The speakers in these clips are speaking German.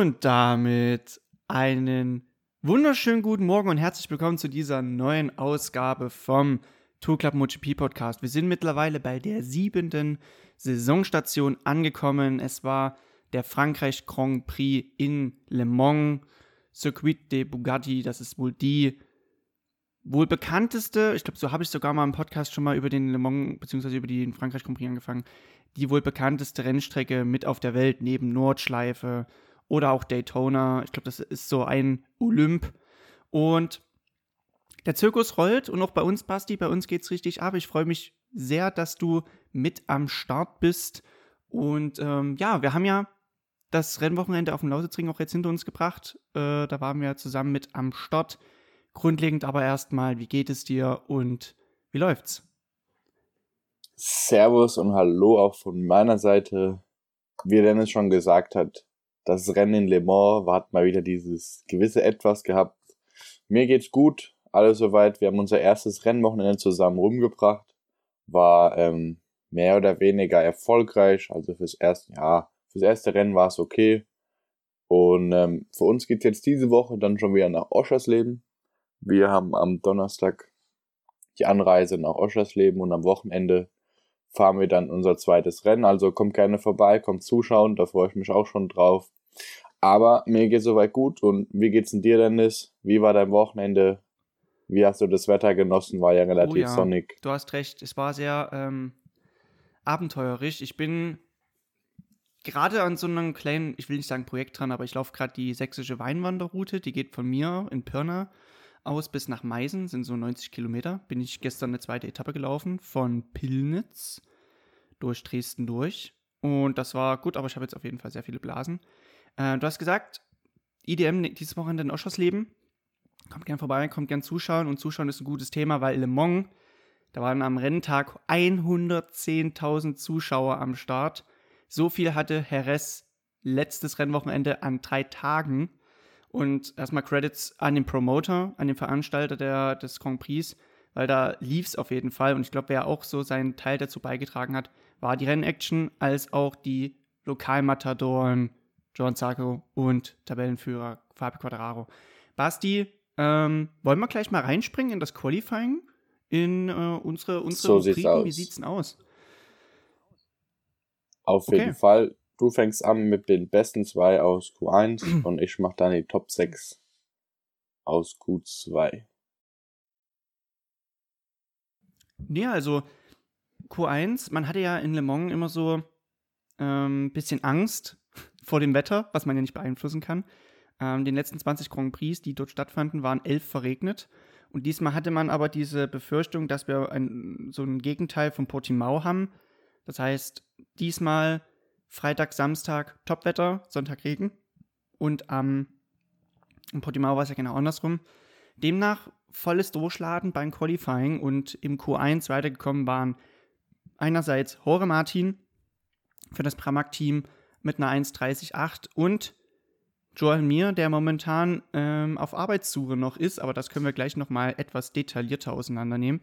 Und damit einen wunderschönen guten Morgen und herzlich willkommen zu dieser neuen Ausgabe vom Tour Club MotoGP Podcast. Wir sind mittlerweile bei der siebenten Saisonstation angekommen. Es war der Frankreich Grand Prix in Le Mans, Circuit de Bugatti. Das ist wohl die wohl bekannteste, ich glaube, so habe ich sogar mal im Podcast schon mal über den Le Mans bzw. über den Frankreich Grand Prix angefangen, die wohl bekannteste Rennstrecke mit auf der Welt neben Nordschleife oder auch Daytona. Ich glaube, das ist so ein Olymp. Und der Zirkus rollt und auch bei uns, Basti, bei uns geht es richtig ab. Ich freue mich sehr, dass du mit am Start bist. Und ähm, ja, wir haben ja das Rennwochenende auf dem Lausitzring auch jetzt hinter uns gebracht. Äh, da waren wir zusammen mit am Start. Grundlegend aber erstmal, wie geht es dir und wie läuft's? Servus und Hallo auch von meiner Seite. Wie Dennis schon gesagt hat, das Rennen in Le Mans hat mal wieder dieses gewisse Etwas gehabt. Mir geht's gut, alles soweit. Wir haben unser erstes Rennwochenende zusammen rumgebracht. War ähm, mehr oder weniger erfolgreich. Also fürs erste, ja, fürs erste Rennen war es okay. Und ähm, für uns geht's jetzt diese Woche dann schon wieder nach Oschersleben. Wir haben am Donnerstag die Anreise nach Oschersleben und am Wochenende fahren wir dann unser zweites Rennen. Also kommt gerne vorbei, kommt zuschauen, da freue ich mich auch schon drauf. Aber mir geht soweit gut und wie geht's denn dir, Dennis? Wie war dein Wochenende? Wie hast du das Wetter genossen? War ja relativ oh ja, sonnig. Du hast recht, es war sehr ähm, abenteuerlich. Ich bin gerade an so einem kleinen, ich will nicht sagen Projekt dran, aber ich laufe gerade die sächsische Weinwanderroute. Die geht von mir in Pirna aus bis nach Meisen, sind so 90 Kilometer. Bin ich gestern eine zweite Etappe gelaufen von Pillnitz durch Dresden durch. Und das war gut, aber ich habe jetzt auf jeden Fall sehr viele Blasen. Äh, du hast gesagt, IDM dieses Wochenende in Oschersleben. Kommt gern vorbei, kommt gern zuschauen. Und zuschauen ist ein gutes Thema, weil Le Mans, da waren am Renntag 110.000 Zuschauer am Start. So viel hatte Jerez letztes Rennwochenende an drei Tagen. Und erstmal Credits an den Promoter, an den Veranstalter der, des Grand Prix, weil da lief es auf jeden Fall. Und ich glaube, wer auch so seinen Teil dazu beigetragen hat, war die Rennaction, als auch die Lokalmatadoren John Zarco und Tabellenführer Fabio Quadraro. Basti, ähm, wollen wir gleich mal reinspringen in das Qualifying? In äh, unsere, unsere so Rubriken? Wie sieht's denn aus? Auf okay. jeden Fall. Du fängst an mit den besten zwei aus Q1 und ich mach dann die Top 6 aus Q2. Ja, also Q1, man hatte ja in Le Mans immer so ein ähm, bisschen Angst vor dem Wetter, was man ja nicht beeinflussen kann. Ähm, den letzten 20 Grand Prix, die dort stattfanden, waren elf verregnet. Und diesmal hatte man aber diese Befürchtung, dass wir ein, so ein Gegenteil von Portimao haben. Das heißt, diesmal Freitag, Samstag Topwetter, Sonntag Regen. Und am ähm, Portimao war es ja genau andersrum. Demnach volles Durchladen beim Qualifying und im Q1 weitergekommen waren einerseits Hore Martin für das Pramac-Team mit einer 1,30,8 und Joel Mir, der momentan ähm, auf Arbeitssuche noch ist, aber das können wir gleich nochmal etwas detaillierter auseinandernehmen.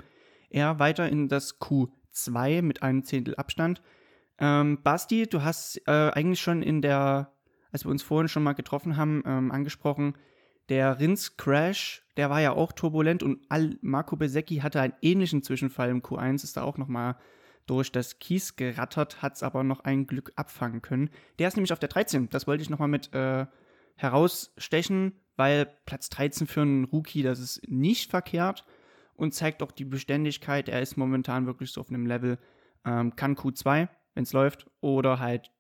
Er weiter in das Q2 mit einem Zehntel Abstand. Ähm, Basti, du hast äh, eigentlich schon in der, als wir uns vorhin schon mal getroffen haben, ähm, angesprochen, der Rins Crash, der war ja auch turbulent und Al Marco Besecchi hatte einen ähnlichen Zwischenfall im Q1, ist da auch nochmal durch das Kies gerattert, hat es aber noch ein Glück abfangen können. Der ist nämlich auf der 13. Das wollte ich nochmal mit äh, herausstechen, weil Platz 13 für einen Rookie, das ist nicht verkehrt und zeigt auch die Beständigkeit. Er ist momentan wirklich so auf einem Level, ähm, kann Q2, wenn es läuft, oder halt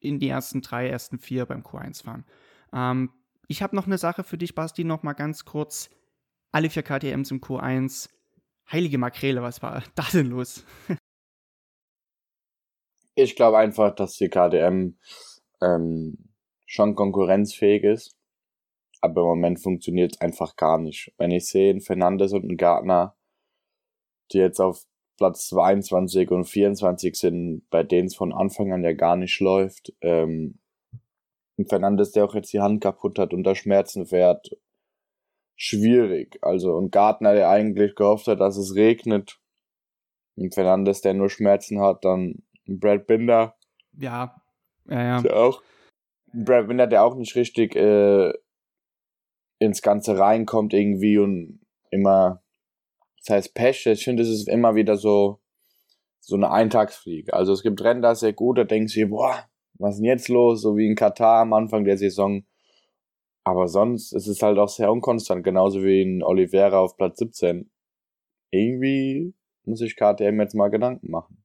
in die ersten drei, ersten vier beim Q1 fahren. Ähm, ich habe noch eine Sache für dich, Basti, noch mal ganz kurz. Alle vier KTMs im Q1. Heilige Makrele, was war da denn los? Ich glaube einfach, dass die KTM ähm, schon konkurrenzfähig ist. Aber im Moment funktioniert es einfach gar nicht. Wenn ich sehe, ein Fernandes und ein Gartner, die jetzt auf Platz 22 und 24 sind, bei denen es von Anfang an ja gar nicht läuft. Ähm, ein Fernandes, der auch jetzt die Hand kaputt hat und da Schmerzen fährt. Schwierig. Also, und Gartner, der eigentlich gehofft hat, dass es regnet. Ein Fernandes, der nur Schmerzen hat, dann Brad Binder. Ja, ja, ja. Der auch, Brad Winter, der auch nicht richtig äh, ins Ganze reinkommt irgendwie und immer, das heißt Pech, ich finde, es ist immer wieder so, so eine Eintagsfliege. Also es gibt Rennen, da sehr gut, da denkst du, boah, was ist denn jetzt los? So wie in Katar am Anfang der Saison. Aber sonst ist es halt auch sehr unkonstant, genauso wie in Oliveira auf Platz 17. Irgendwie muss ich KTM jetzt mal Gedanken machen.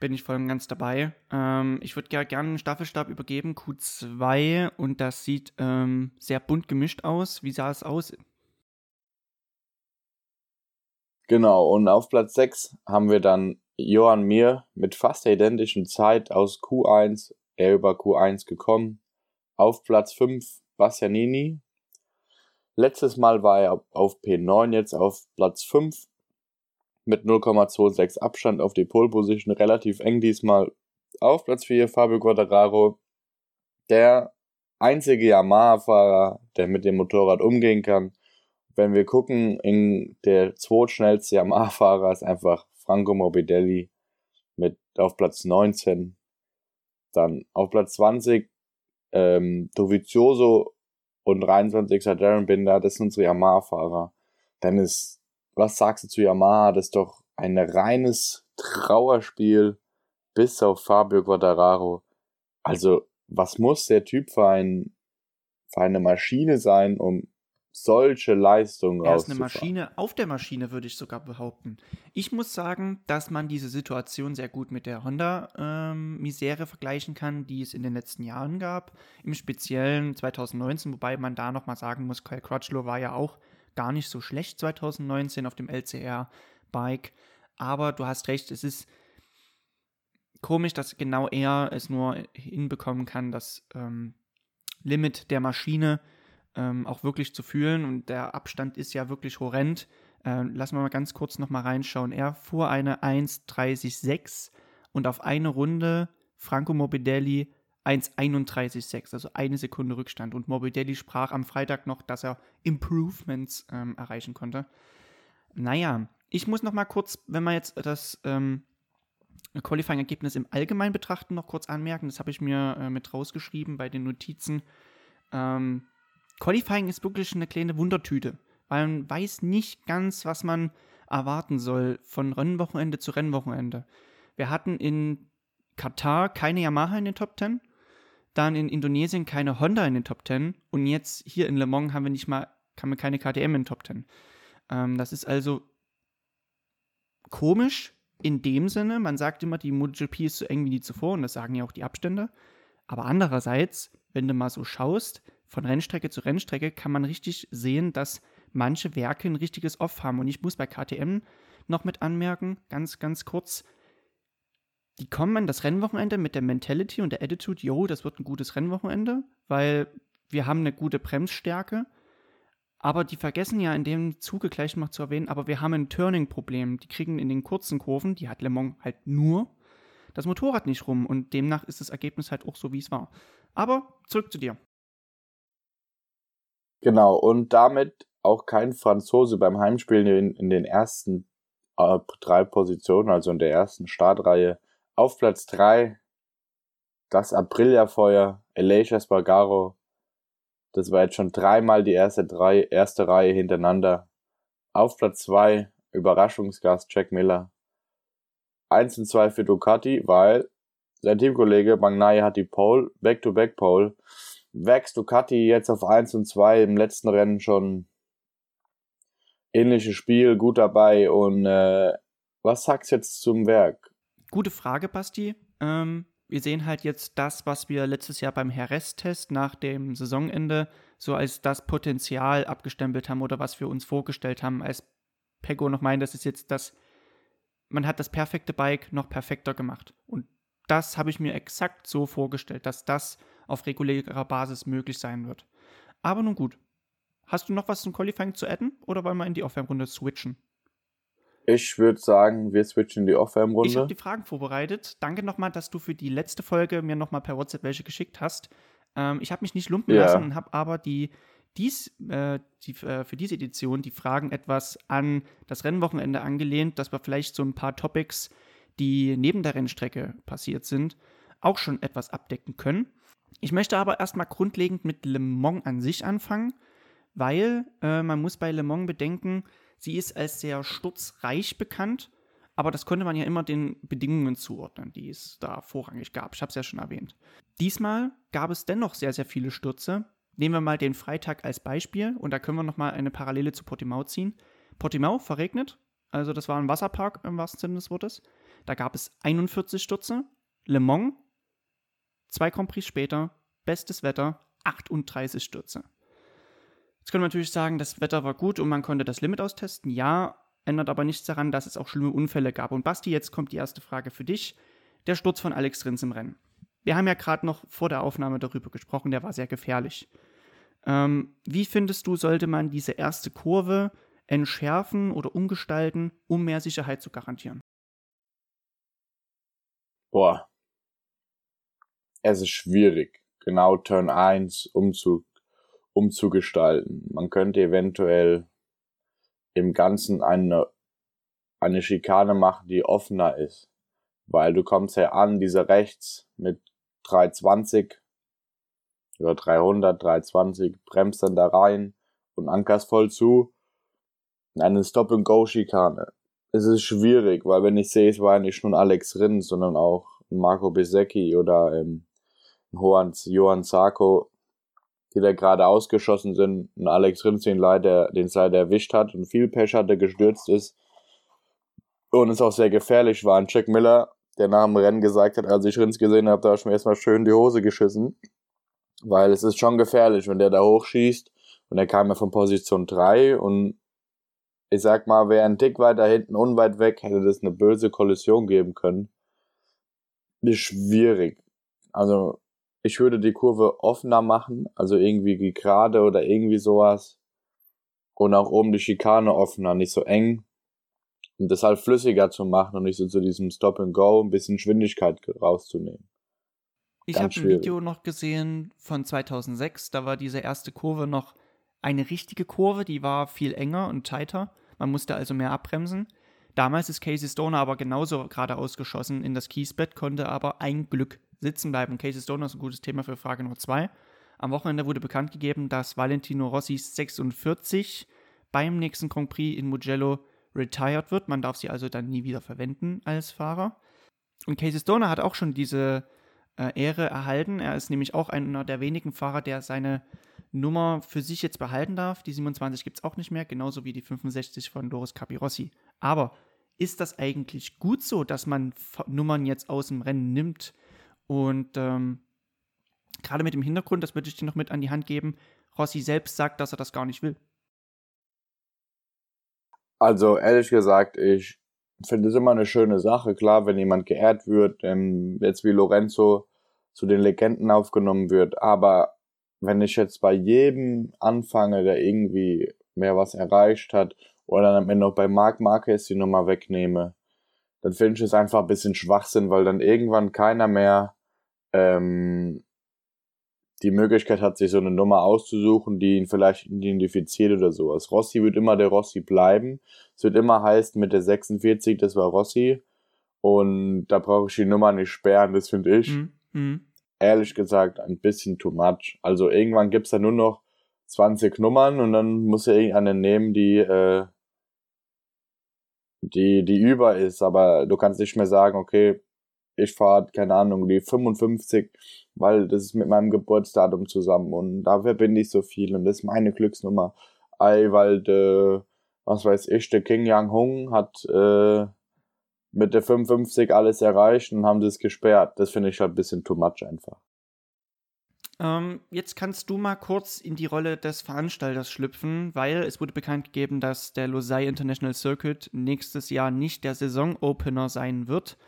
Bin ich voll und ganz dabei. Ähm, ich würde gerne einen Staffelstab übergeben, Q2, und das sieht ähm, sehr bunt gemischt aus. Wie sah es aus? Genau, und auf Platz 6 haben wir dann Johann Mir mit fast der identischen Zeit aus Q1, er über Q1 gekommen. Auf Platz 5 Bastianini. Letztes Mal war er auf P9, jetzt auf Platz 5 mit 0,26 Abstand auf die Pole Position, relativ eng diesmal. Auf Platz 4 Fabio Quattararo, der einzige Yamaha-Fahrer, der mit dem Motorrad umgehen kann. Wenn wir gucken, in der zweitschnellste Yamaha-Fahrer ist einfach Franco Morbidelli mit auf Platz 19. Dann auf Platz 20 ähm, Dovizioso und 23 Darren Binder, das sind unsere Yamaha-Fahrer. Dann ist was sagst du zu Yamaha? Das ist doch ein reines Trauerspiel bis auf Fabio Quattararo. Also, was muss der Typ für, ein, für eine Maschine sein, um solche Leistungen Er ist eine Maschine auf der Maschine, würde ich sogar behaupten. Ich muss sagen, dass man diese Situation sehr gut mit der Honda-Misere ähm, vergleichen kann, die es in den letzten Jahren gab. Im Speziellen 2019, wobei man da nochmal sagen muss, Kyle Crutchlow war ja auch gar nicht so schlecht 2019 auf dem LCR-Bike. Aber du hast recht, es ist komisch, dass genau er es nur hinbekommen kann, das ähm, Limit der Maschine ähm, auch wirklich zu fühlen. Und der Abstand ist ja wirklich horrend. Äh, lassen wir mal ganz kurz nochmal reinschauen. Er fuhr eine 1.30.6 und auf eine Runde Franco Morbidelli 1,31,6, also eine Sekunde Rückstand. Und Morbidelli sprach am Freitag noch, dass er Improvements ähm, erreichen konnte. Naja, ich muss noch mal kurz, wenn wir jetzt das ähm, Qualifying-Ergebnis im Allgemeinen betrachten, noch kurz anmerken. Das habe ich mir äh, mit rausgeschrieben bei den Notizen. Ähm, Qualifying ist wirklich eine kleine Wundertüte, weil man weiß nicht ganz, was man erwarten soll von Rennwochenende zu Rennwochenende. Wir hatten in Katar keine Yamaha in den Top 10 dann in Indonesien keine Honda in den Top 10 und jetzt hier in Le Mans haben wir nicht mal, haben wir keine KTM in den Top 10. Ähm, das ist also komisch in dem Sinne, man sagt immer, die MotoGP ist so eng wie nie zuvor und das sagen ja auch die Abstände. Aber andererseits, wenn du mal so schaust, von Rennstrecke zu Rennstrecke kann man richtig sehen, dass manche Werke ein richtiges Off haben. Und ich muss bei KTM noch mit anmerken, ganz, ganz kurz, die kommen an das Rennwochenende mit der Mentality und der Attitude, yo, das wird ein gutes Rennwochenende, weil wir haben eine gute Bremsstärke. Aber die vergessen ja in dem Zuge gleich noch zu erwähnen, aber wir haben ein Turning-Problem. Die kriegen in den kurzen Kurven, die hat Le Mans halt nur, das Motorrad nicht rum und demnach ist das Ergebnis halt auch so, wie es war. Aber zurück zu dir. Genau, und damit auch kein Franzose beim Heimspielen in, in den ersten äh, drei Positionen, also in der ersten Startreihe auf Platz 3 das Aprilia-Feuer, Elijah Spargaro. Das war jetzt schon dreimal die erste, drei, erste Reihe hintereinander. Auf Platz 2 Überraschungsgast Jack Miller. 1 und 2 für Ducati, weil sein Teamkollege Magnai hat die Pole, Back-to-Back-Pole. Wächst Ducati jetzt auf 1 und 2 im letzten Rennen schon ähnliches Spiel, gut dabei und äh, was sagst du jetzt zum Werk? Gute Frage, Basti. Ähm, wir sehen halt jetzt das, was wir letztes Jahr beim Heres-Test nach dem Saisonende so als das Potenzial abgestempelt haben oder was wir uns vorgestellt haben, als Pego noch meint, das ist jetzt das, man hat das perfekte Bike noch perfekter gemacht. Und das habe ich mir exakt so vorgestellt, dass das auf regulärer Basis möglich sein wird. Aber nun gut. Hast du noch was zum Qualifying zu adden oder wollen wir in die Aufwärmrunde switchen? Ich würde sagen, wir switchen die Aufwärmrunde. Ich habe die Fragen vorbereitet. Danke nochmal, dass du für die letzte Folge mir nochmal per WhatsApp welche geschickt hast. Ähm, ich habe mich nicht lumpen ja. lassen und habe aber die, dies, äh, die, äh, für diese Edition die Fragen etwas an das Rennwochenende angelehnt, dass wir vielleicht so ein paar Topics, die neben der Rennstrecke passiert sind, auch schon etwas abdecken können. Ich möchte aber erstmal grundlegend mit Le Mans an sich anfangen, weil äh, man muss bei Le Mans bedenken, sie ist als sehr sturzreich bekannt, aber das konnte man ja immer den Bedingungen zuordnen, die es da vorrangig gab. Ich habe es ja schon erwähnt. Diesmal gab es dennoch sehr, sehr viele Stürze. Nehmen wir mal den Freitag als Beispiel und da können wir nochmal eine Parallele zu Portimao ziehen. Portimao verregnet, also das war ein Wasserpark im wahrsten Sinne des Wortes. Da gab es 41 Stürze. Le Mans, zwei Grand Prix später, bestes Wetter, 38 Stürze. Jetzt können wir natürlich sagen, das Wetter war gut und man konnte das Limit austesten. Ja, ändert aber nichts daran, dass es auch schlimme Unfälle gab. Und Basti, jetzt kommt die erste Frage für dich. Der Sturz von Alex Rins im Rennen. Wir haben ja gerade noch vor der Aufnahme darüber gesprochen, der war sehr gefährlich. Ähm, wie findest du, sollte man diese erste Kurve entschärfen oder umgestalten, um mehr Sicherheit zu garantieren? Boah. Es ist schwierig, genau Turn 1 umzu, umzugestalten. Man könnte eventuell im Ganzen eine, eine Schikane machen, die offener ist. Weil du kommst ja an, diese rechts mit 320 oder 300, 320, bremst dann da rein und ankerst voll zu. Eine Stop-and-Go-Schikane. Es ist schwierig, weil wenn ich sehe, es war nicht nur Alex Rins, sondern auch Marco Besecchi oder ähm, Johann, Johann Sarko, die da gerade ausgeschossen sind. Und Alex Rins den leider, den es leider erwischt hat und viel Pech hatte, gestürzt ist. Und es auch sehr gefährlich war. Und Jack Miller, der nach dem Rennen gesagt hat, als ich Rins gesehen habe, da habe ich mir erstmal schön die Hose geschissen. Weil es ist schon gefährlich, wenn der da hochschießt. Und er kam ja von Position 3 und ich sag mal, wer ein Tick weiter hinten unweit weg, hätte das eine böse Kollision geben können. Ist schwierig. Also, ich würde die Kurve offener machen, also irgendwie gerade oder irgendwie sowas. Und auch oben die Schikane offener, nicht so eng. Und das halt flüssiger zu machen und nicht so zu diesem Stop and Go, ein bisschen Geschwindigkeit rauszunehmen. Ich habe ein Video noch gesehen von 2006, da war diese erste Kurve noch eine richtige Kurve, die war viel enger und tighter. Man musste also mehr abbremsen. Damals ist Casey Stoner aber genauso gerade ausgeschossen in das Kiesbett, konnte aber ein Glück sitzen bleiben. Casey Stoner ist ein gutes Thema für Frage Nummer 2. Am Wochenende wurde bekannt gegeben, dass Valentino Rossi 46 beim nächsten Grand Prix in Mugello retired wird. Man darf sie also dann nie wieder verwenden als Fahrer. Und Casey Stoner hat auch schon diese äh, Ehre erhalten. Er ist nämlich auch einer der wenigen Fahrer, der seine Nummer für sich jetzt behalten darf. Die 27 gibt es auch nicht mehr, genauso wie die 65 von Loris Capirossi. Aber ist das eigentlich gut so, dass man Nummern jetzt aus dem Rennen nimmt? Und ähm, gerade mit dem Hintergrund, das würde ich dir noch mit an die Hand geben, Rossi selbst sagt, dass er das gar nicht will. Also ehrlich gesagt, ich finde es immer eine schöne Sache. Klar, wenn jemand geehrt wird, ähm, jetzt wie Lorenzo, zu den Legenden aufgenommen wird. Aber wenn ich jetzt bei jedem anfange, der irgendwie mehr was erreicht hat, oder dann am Ende noch bei Marc Marquez die Nummer wegnehme, dann finde ich es einfach ein bisschen Schwachsinn, weil dann irgendwann keiner mehr ähm, die Möglichkeit hat, sich so eine Nummer auszusuchen, die ihn vielleicht identifiziert oder sowas. Rossi wird immer der Rossi bleiben. Es wird immer heißen, mit der 46, das war Rossi. Und da brauche ich die Nummer nicht sperren, das finde ich. Mhm. Mhm ehrlich gesagt ein bisschen too much. Also irgendwann gibt's da nur noch 20 Nummern und dann muss er irgendeine nehmen, die, äh, die, die über ist. Aber du kannst nicht mehr sagen, okay, ich fahre, keine Ahnung, die 55, weil das ist mit meinem Geburtsdatum zusammen und da verbinde ich so viel und das ist meine Glücksnummer. Ei, weil, de, was weiß ich, der King Yang Hung hat, äh, mit der 55 alles erreicht und haben das gesperrt. Das finde ich halt ein bisschen too much einfach. Ähm, jetzt kannst du mal kurz in die Rolle des Veranstalters schlüpfen, weil es wurde bekannt gegeben, dass der Losai International Circuit nächstes Jahr nicht der Saisonopener sein wird,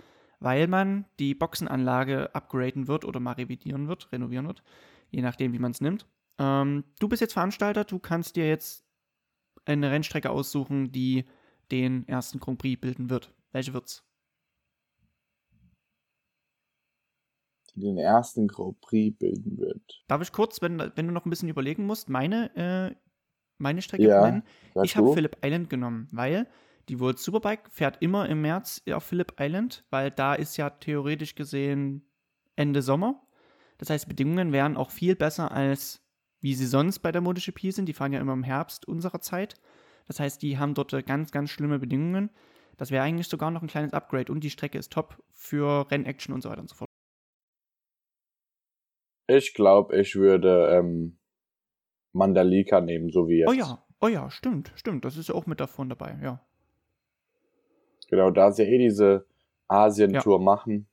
weil man die Boxenanlage upgraden wird oder mal revidieren wird, renovieren wird, je nachdem, wie man es nimmt. Ähm, du bist jetzt Veranstalter, du kannst dir jetzt eine Rennstrecke aussuchen, die den ersten Grand Prix bilden wird. Welche wird's? Die den ersten Grand Prix bilden wird. Darf ich kurz, wenn, wenn du noch ein bisschen überlegen musst, meine, äh, meine Strecke ja, nennen? Ich habe Phillip Island genommen, weil die World Superbike fährt immer im März auf Phillip Island, weil da ist ja theoretisch gesehen Ende Sommer. Das heißt, Bedingungen wären auch viel besser als wie sie sonst bei der MotoGP sind. Die fahren ja immer im Herbst unserer Zeit. Das heißt, die haben dort ganz, ganz schlimme Bedingungen. Das wäre eigentlich sogar noch ein kleines Upgrade und die Strecke ist top für Rennaction und so weiter und so fort. Ich glaube, ich würde ähm, Mandalika nehmen, so wie jetzt. Oh ja, oh ja, stimmt, stimmt. Das ist ja auch mit davon dabei, ja. Genau, da sie eh diese Asien-Tour ja. machen,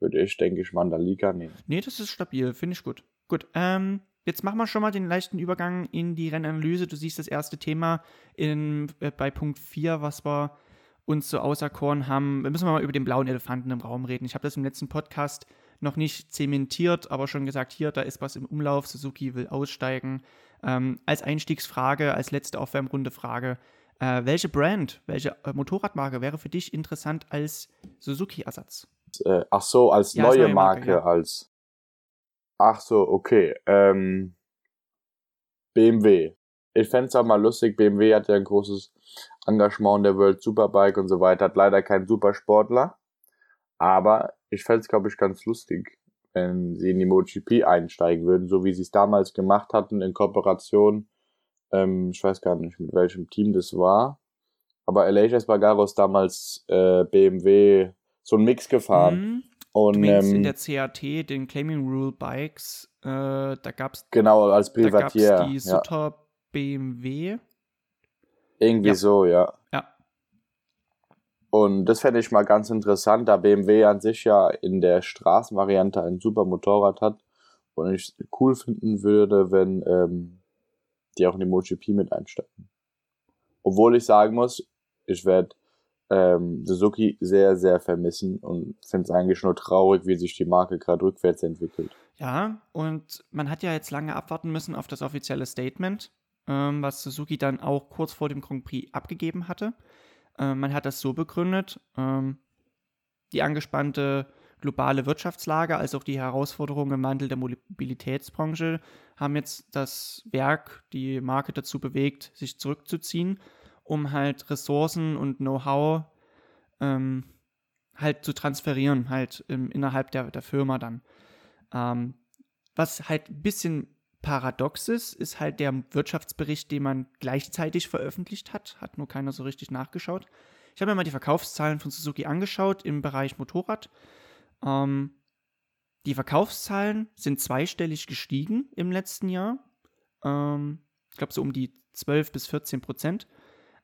würde ich, denke ich, Mandalika nehmen. Nee, das ist stabil, finde ich gut. Gut, ähm, jetzt machen wir schon mal den leichten Übergang in die Rennanalyse. Du siehst das erste Thema in, äh, bei Punkt 4, was wir uns so auserkoren haben. Wir müssen mal über den blauen Elefanten im Raum reden. Ich habe das im letzten Podcast noch nicht zementiert, aber schon gesagt, hier, da ist was im Umlauf, Suzuki will aussteigen. Ähm, als Einstiegsfrage, als letzte Aufwärmrunde Frage, äh, welche Brand, welche äh, Motorradmarke wäre für dich interessant als Suzuki-Ersatz? Äh, ach so, als ja, neue, neue, Marke, Marke ja. als. Ach so, okay. Ähm, BMW. Ich fände es auch mal lustig, BMW hat ja ein großes Engagement in der World Superbike und so weiter, hat leider keinen Supersportler. Aber ich fände es, glaube ich, ganz lustig, wenn sie in die MotoGP einsteigen würden, so wie sie es damals gemacht hatten in Kooperation. Ähm, ich weiß gar nicht, mit welchem Team das war. Aber Elijah Espargaro ist damals äh, BMW so ein Mix gefahren. Mhm. Und, du meinst ähm, in der CAT, den Claiming Rule Bikes, äh, da gab es genau als Privatier. Da gab's die Sutter ja. BMW. Irgendwie ja. so, ja. Ja. Und das fände ich mal ganz interessant, da BMW an sich ja in der Straßenvariante ein super Motorrad hat und ich cool finden würde, wenn ähm, die auch in die MotoGP mit einsteigen. Obwohl ich sagen muss, ich werde ähm, Suzuki sehr, sehr vermissen und finde es eigentlich nur traurig, wie sich die Marke gerade rückwärts entwickelt. Ja, und man hat ja jetzt lange abwarten müssen auf das offizielle Statement, ähm, was Suzuki dann auch kurz vor dem Grand Prix abgegeben hatte. Äh, man hat das so begründet, ähm, die angespannte globale Wirtschaftslage als auch die Herausforderungen im Wandel der Mobilitätsbranche haben jetzt das Werk, die Marke dazu bewegt, sich zurückzuziehen, um halt Ressourcen und Know-how ähm, halt zu transferieren, halt im, innerhalb der, der Firma dann. Ähm, was halt ein bisschen paradox ist, ist halt der Wirtschaftsbericht, den man gleichzeitig veröffentlicht hat. Hat nur keiner so richtig nachgeschaut. Ich habe mir mal die Verkaufszahlen von Suzuki angeschaut im Bereich Motorrad. Ähm, die Verkaufszahlen sind zweistellig gestiegen im letzten Jahr. Ähm, ich glaube so um die 12 bis 14 Prozent.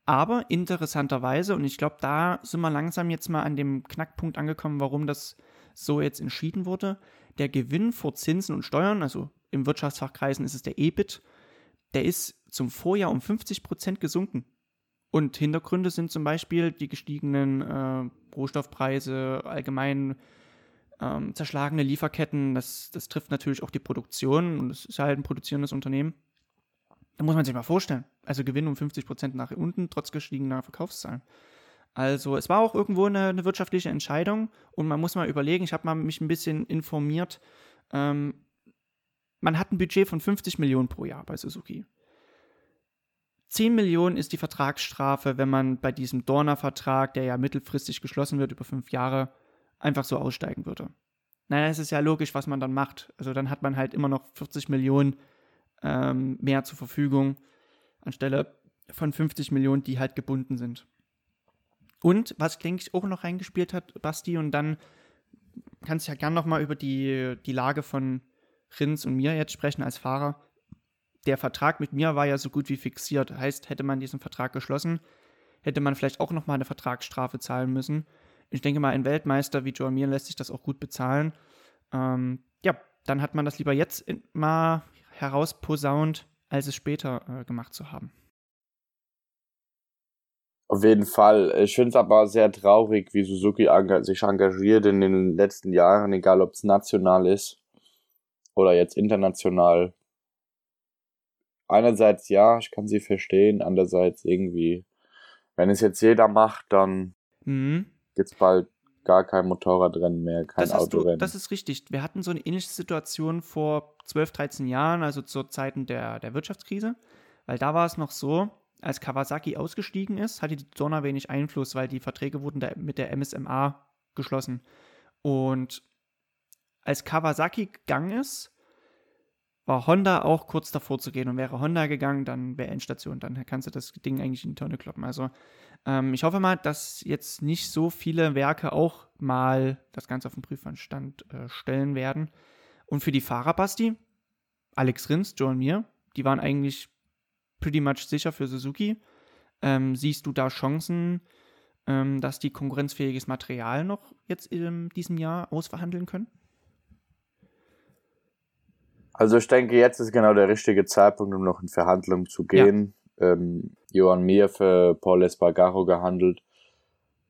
Aber interessanterweise, und ich glaube, da sind wir langsam jetzt mal an dem Knackpunkt angekommen, warum das so jetzt entschieden wurde. Der Gewinn vor Zinsen und Steuern, also im Wirtschaftsfachkreisen ist es der EBIT, der ist zum Vorjahr um 50 Prozent gesunken. Und Hintergründe sind zum Beispiel die gestiegenen äh, Rohstoffpreise, allgemein ähm, zerschlagene Lieferketten. Das, das trifft natürlich auch die Produktion und es ist halt ein produzierendes Unternehmen. Da muss man sich mal vorstellen. Also Gewinn um 50 Prozent nach unten, trotz gestiegener Verkaufszahlen. Also es war auch irgendwo eine, eine, wirtschaftliche Entscheidung und man muss mal überlegen, ich habe mich ein bisschen informiert, ähm, man hat ein Budget von 50 Millionen pro Jahr bei Suzuki. 10 Millionen ist die Vertragsstrafe, wenn man bei diesem Dorner-Vertrag, der ja mittelfristig geschlossen wird über fünf Jahre, einfach so aussteigen würde. Naja, es ist ja logisch, was man dann macht. Also dann hat man halt immer noch 40 Millionen ähm, mehr zur Verfügung, anstelle von 50 Millionen, die halt gebunden sind. Und was, denke ich, auch noch reingespielt hat, Basti, und dann kannst du ja gern nochmal über die, die Lage von Rins und mir jetzt sprechen als Fahrer. Der Vertrag mit mir war ja so gut wie fixiert. Heißt, hätte man diesen Vertrag geschlossen, hätte man vielleicht auch nochmal eine Vertragsstrafe zahlen müssen. Ich denke mal, ein Weltmeister wie Joe Mir lässt sich das auch gut bezahlen. Ähm, ja, dann hat man das lieber jetzt mal herausposaunt, als es später äh, gemacht zu haben. Auf jeden Fall. Ich finde es aber sehr traurig, wie Suzuki sich engagiert in den letzten Jahren, egal ob es national ist oder jetzt international. Einerseits ja, ich kann sie verstehen, andererseits irgendwie, wenn es jetzt jeder macht, dann mhm. Es bald gar kein Motorradrennen mehr, kein das Autorennen. Du, das ist richtig. Wir hatten so eine ähnliche Situation vor 12, 13 Jahren, also zu Zeiten der, der Wirtschaftskrise, weil da war es noch so, als Kawasaki ausgestiegen ist, hatte die Donner wenig Einfluss, weil die Verträge wurden mit der MSMA geschlossen. Und als Kawasaki gegangen ist, war Honda auch kurz davor zu gehen. Und wäre Honda gegangen, dann wäre Endstation. Dann kannst du das Ding eigentlich in die Tonne kloppen. Also ähm, ich hoffe mal, dass jetzt nicht so viele Werke auch mal das Ganze auf den Prüfstand äh, stellen werden. Und für die Fahrer, Basti, Alex Rins, Joan Mir, die waren eigentlich pretty much sicher für Suzuki. Ähm, siehst du da Chancen, ähm, dass die konkurrenzfähiges Material noch jetzt in diesem Jahr ausverhandeln können? Also ich denke, jetzt ist genau der richtige Zeitpunkt, um noch in Verhandlungen zu gehen. Ja. Ähm, Johann Mir für Paul Espargaro gehandelt.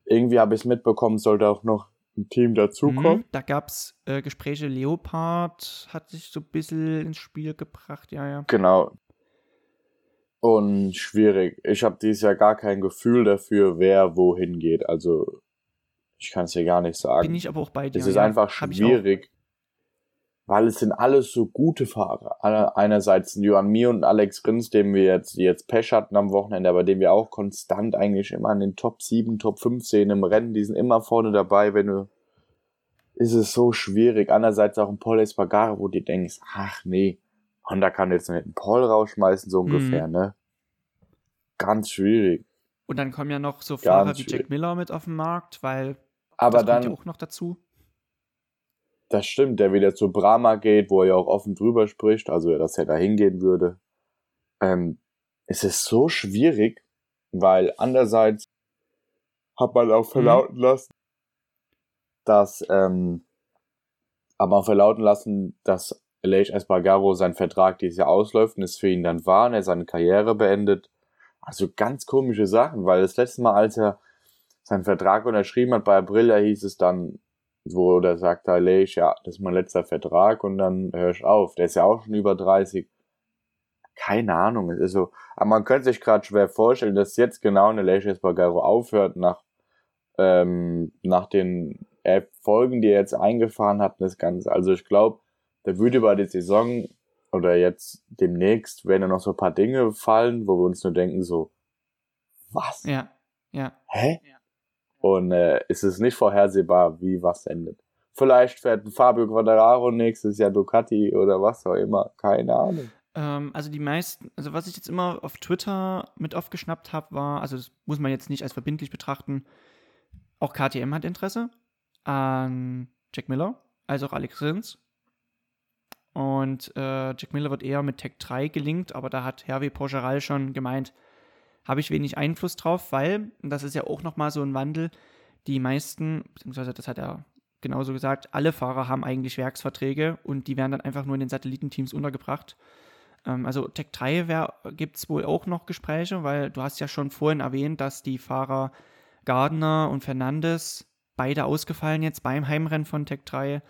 Irgendwie habe ich es mitbekommen, sollte auch noch ein Team dazukommen. Mhm, da gab es äh, Gespräche, Leopard hat sich so ein bisschen ins Spiel gebracht, ja, ja. Genau. Und schwierig. Ich habe dieses Jahr gar kein Gefühl dafür, wer wohin geht. Also ich kann es dir gar nicht sagen. Bin ich aber auch bei dir. Es ist ja, einfach schwierig weil es sind alles so gute Fahrer. Einerseits Johann Mir und Alex Rins, dem wir jetzt, jetzt Pech hatten am Wochenende, aber dem wir auch konstant eigentlich immer in den Top 7, Top 5 sehen im Rennen. Die sind immer vorne dabei, wenn du, ist es so schwierig. Andererseits auch ein Paul Espargaro, wo du denkst, ach nee, Honda kann jetzt nicht einen Paul rausschmeißen, so ungefähr, mhm. ne? Ganz schwierig. Und dann kommen ja noch so Fahrer Ganz wie schwierig. Jack Miller mit auf den Markt, weil aber das dann, ja auch noch dazu. Das stimmt, der wieder zu Brahma geht, wo er ja auch offen drüber spricht, also dass er da hingehen würde. Ähm, es ist so schwierig, weil andererseits hat man auch verlauten mhm. lassen, dass ähm, hat man verlauten lassen, dass Aleix Espargaro sein Vertrag dieses Jahr ausläuft und es für ihn dann war und er seine Karriere beendet. Also ganz komische Sachen, weil das letzte Mal, als er seinen Vertrag unterschrieben hat bei Aprilia, hieß es dann, wo der sagt Leish, ja, das ist mein letzter Vertrag und dann hör ich auf. Der ist ja auch schon über 30. Keine Ahnung, es ist so, aber man könnte sich gerade schwer vorstellen, dass jetzt genau eine Leish Espargaro aufhört nach, ähm, nach den Erfolgen, die er jetzt eingefahren hat, das Ganze. Also ich glaube, der würde über die Saison oder jetzt demnächst werden noch so ein paar Dinge fallen, wo wir uns nur denken so, was? Ja, ja. Hä? Ja. Und äh, es ist nicht vorhersehbar, wie was endet. Vielleicht fährt Fabio Quadraro nächstes Jahr Ducati oder was auch immer. Keine Ahnung. Ähm, also die meisten, also was ich jetzt immer auf Twitter mit aufgeschnappt habe, war, also das muss man jetzt nicht als verbindlich betrachten, auch KTM hat Interesse an Jack Miller, als auch Alex Rins. Und äh, Jack Miller wird eher mit Tech 3 gelinkt, aber da hat Hervé Porcheral schon gemeint, habe ich wenig Einfluss drauf, weil, das ist ja auch nochmal so ein Wandel, die meisten, beziehungsweise das hat er genauso gesagt, alle Fahrer haben eigentlich Werksverträge und die werden dann einfach nur in den Satellitenteams untergebracht. Ähm, also Tech 3 gibt es wohl auch noch Gespräche, weil du hast ja schon vorhin erwähnt, dass die Fahrer Gardner und Fernandes, beide ausgefallen jetzt beim Heimrennen von Tech 3,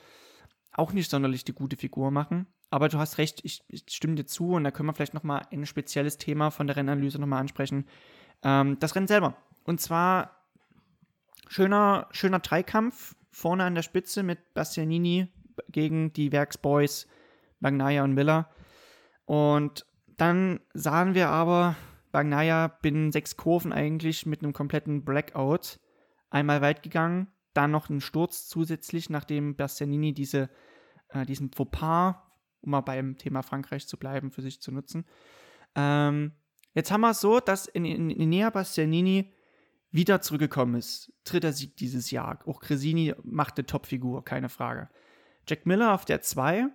auch nicht sonderlich die gute Figur machen. Aber du hast recht, ich, ich stimme dir zu und da können wir vielleicht nochmal ein spezielles Thema von der Rennanalyse nochmal ansprechen. Ähm, das Rennen selber. Und zwar schöner, schöner Dreikampf vorne an der Spitze mit Bastianini gegen die Werksboys Bagnaia und Miller. Und dann sahen wir aber Bagnaia binnen sechs Kurven eigentlich mit einem kompletten Blackout einmal weit gegangen, dann noch einen Sturz zusätzlich, nachdem Bastianini diese, äh, diesen Fauxpas um mal beim Thema Frankreich zu bleiben, für sich zu nutzen. Ähm, jetzt haben wir es so, dass in, in, Inea Bastianini wieder zurückgekommen ist. Dritter Sieg dieses Jahr. Auch Cresini macht eine Top-Figur, keine Frage. Jack Miller auf der 2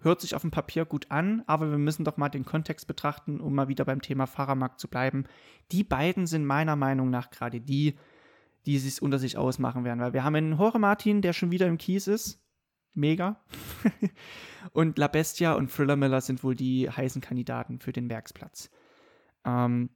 hört sich auf dem Papier gut an, aber wir müssen doch mal den Kontext betrachten, um mal wieder beim Thema Fahrermarkt zu bleiben. Die beiden sind meiner Meinung nach gerade die, die es unter sich ausmachen werden, weil wir haben einen Hore Martin, der schon wieder im Kies ist, mega. und La Bestia und Thriller Miller sind wohl die heißen Kandidaten für den Werksplatz. Ähm,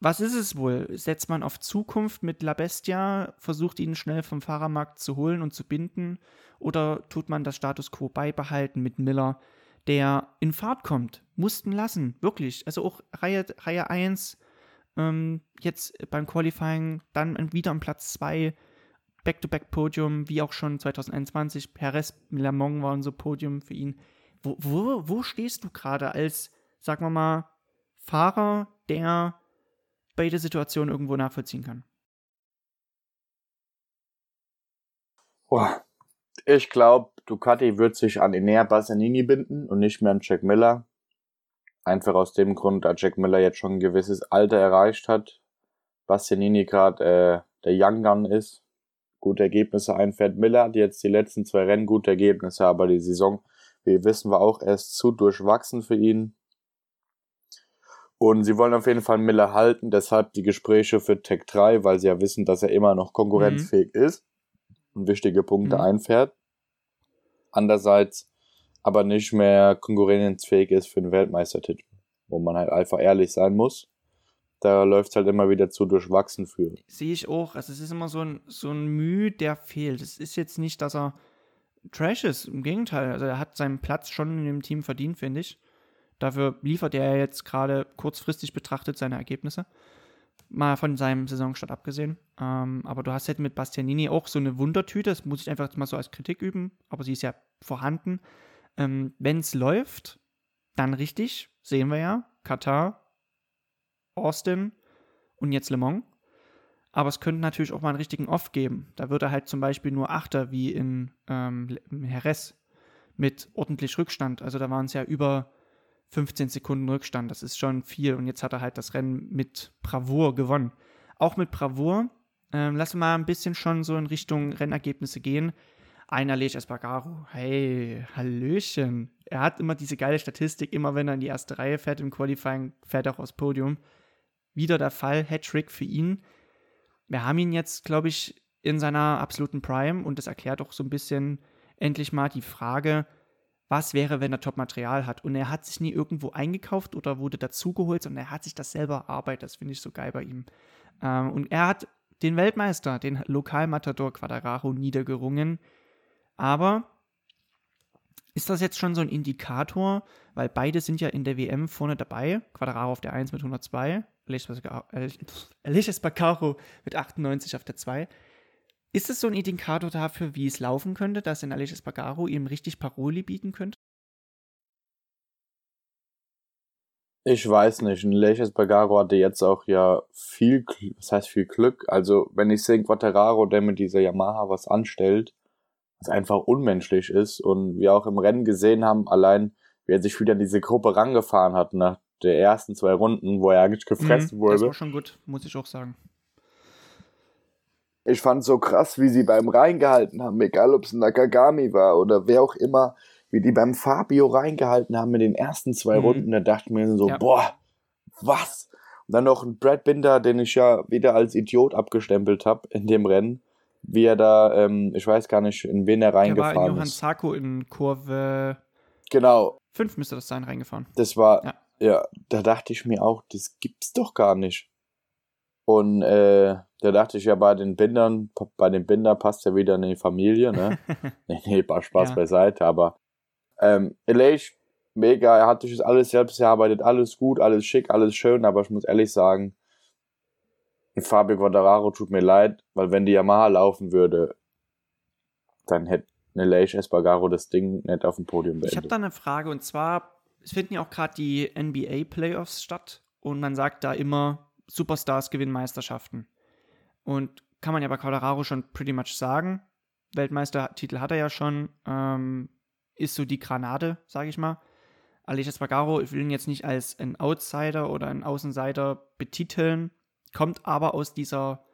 was ist es wohl? Setzt man auf Zukunft mit La Bestia, versucht ihn schnell vom Fahrermarkt zu holen und zu binden? Oder tut man das Status quo beibehalten mit Miller, der in Fahrt kommt? Mussten lassen, wirklich. Also auch Reihe, Reihe 1, ähm, jetzt beim Qualifying, dann wieder am Platz 2 Back-to-Back-Podium, wie auch schon 2021. Perez, Lamont waren so Podium für ihn. Wo, wo, wo stehst du gerade als, sagen wir mal, Fahrer, der beide Situationen irgendwo nachvollziehen kann? Boah. Ich glaube, Ducati wird sich an Enea Bassanini binden und nicht mehr an Jack Miller. Einfach aus dem Grund, da Jack Miller jetzt schon ein gewisses Alter erreicht hat. Bastianini gerade äh, der Young Gun ist, gute Ergebnisse einfährt. Miller hat jetzt die letzten zwei Rennen gute Ergebnisse, aber die Saison, wie wissen wir auch, erst zu durchwachsen für ihn. Und sie wollen auf jeden Fall Miller halten, deshalb die Gespräche für Tech 3, weil sie ja wissen, dass er immer noch konkurrenzfähig mhm. ist und wichtige Punkte mhm. einfährt. Andererseits aber nicht mehr konkurrenzfähig ist für den Weltmeistertitel, wo man halt einfach ehrlich sein muss. Da läuft es halt immer wieder zu durchwachsen für. Sehe ich auch. Also es ist immer so ein, so ein Mühe, der fehlt. Es ist jetzt nicht, dass er Trash ist. Im Gegenteil. Also er hat seinen Platz schon in dem Team verdient, finde ich. Dafür liefert er jetzt gerade kurzfristig betrachtet seine Ergebnisse. Mal von seinem Saisonstart abgesehen. Ähm, aber du hast halt mit Bastianini auch so eine Wundertüte. Das muss ich einfach mal so als Kritik üben. Aber sie ist ja vorhanden. Ähm, Wenn es läuft, dann richtig. Sehen wir ja. Katar, Austin und jetzt Le Mans. Aber es könnte natürlich auch mal einen richtigen Off geben. Da wird er halt zum Beispiel nur Achter wie in ähm, Jerez mit ordentlich Rückstand. Also da waren es ja über 15 Sekunden Rückstand. Das ist schon viel. Und jetzt hat er halt das Rennen mit Bravour gewonnen. Auch mit Bravour. Ähm, lass mal ein bisschen schon so in Richtung Rennergebnisse gehen. Einer Alej Espargaro. Hey, Hallöchen. Er hat immer diese geile Statistik. Immer wenn er in die erste Reihe fährt im Qualifying, fährt er auch aufs Podium. Wieder der Fall. Hattrick für ihn. Wir haben ihn jetzt, glaube ich, in seiner absoluten Prime. Und das erklärt auch so ein bisschen endlich mal die Frage, was wäre, wenn er Top-Material hat. Und er hat sich nie irgendwo eingekauft oder wurde dazugeholt, sondern er hat sich das selber erarbeitet. Das finde ich so geil bei ihm. Ähm, und er hat den Weltmeister, den Lokalmatador Quadraro niedergerungen. Aber ist das jetzt schon so ein Indikator, weil beide sind ja in der WM vorne dabei. Quadraro auf der 1 mit 102, Aleix Espargaro mit 98 auf der 2. Ist es so ein Indikator dafür, wie es laufen könnte, dass ein Aleix Espargaro ihm richtig Paroli bieten könnte? Ich weiß nicht. Ein Aleix Espargaro hatte jetzt auch ja viel, was heißt viel Glück. Also, wenn ich sehe, Quattararo, der mit dieser Yamaha was anstellt, was einfach unmenschlich ist und wir auch im Rennen gesehen haben, allein, wie er sich wieder in diese Gruppe rangefahren hat nach der ersten zwei Runden, wo er eigentlich gefressen mhm, wurde. Das war schon gut, muss ich auch sagen. Ich fand so krass, wie sie beim reingehalten haben, egal ob es Nakagami war oder wer auch immer, wie die beim Fabio reingehalten haben in den ersten zwei mhm. Runden. Da dachte ich mir so, ja. boah, was? Und dann noch ein Brad Binder, den ich ja wieder als Idiot abgestempelt habe in dem Rennen, wie er da, ähm, ich weiß gar nicht, in wen er reingefahren der war in Johann ist. Sarko in Kurve Genau. Fünf müsste das sein, reingefahren. Das war, ja. Ja, da dachte ich mir auch, das gibt's doch gar nicht. Und äh, da dachte ich ja bei den Bindern, bei den Binder passt ja wieder in die Familie, ne? nee, nee, paar Spaß ja. beiseite, aber ähm, Elage, mega, er hat sich das alles selbst erarbeitet, alles gut, alles schick, alles schön, aber ich muss ehrlich sagen, Fabio Quadraro tut mir leid, weil wenn die Yamaha laufen würde, dann hätte Elage Espargaro das Ding nicht auf dem Podium beendet. Ich habe da eine Frage und zwar, es finden ja auch gerade die NBA Playoffs statt und man sagt da immer, Superstars gewinnen Meisterschaften. Und kann man ja bei Quadraro schon pretty much sagen. Weltmeistertitel hat er ja schon. Ähm, ist so die Granate, sage ich mal. Aleix Espargaro will ihn jetzt nicht als ein Outsider oder ein Außenseiter betiteln, kommt aber aus dieser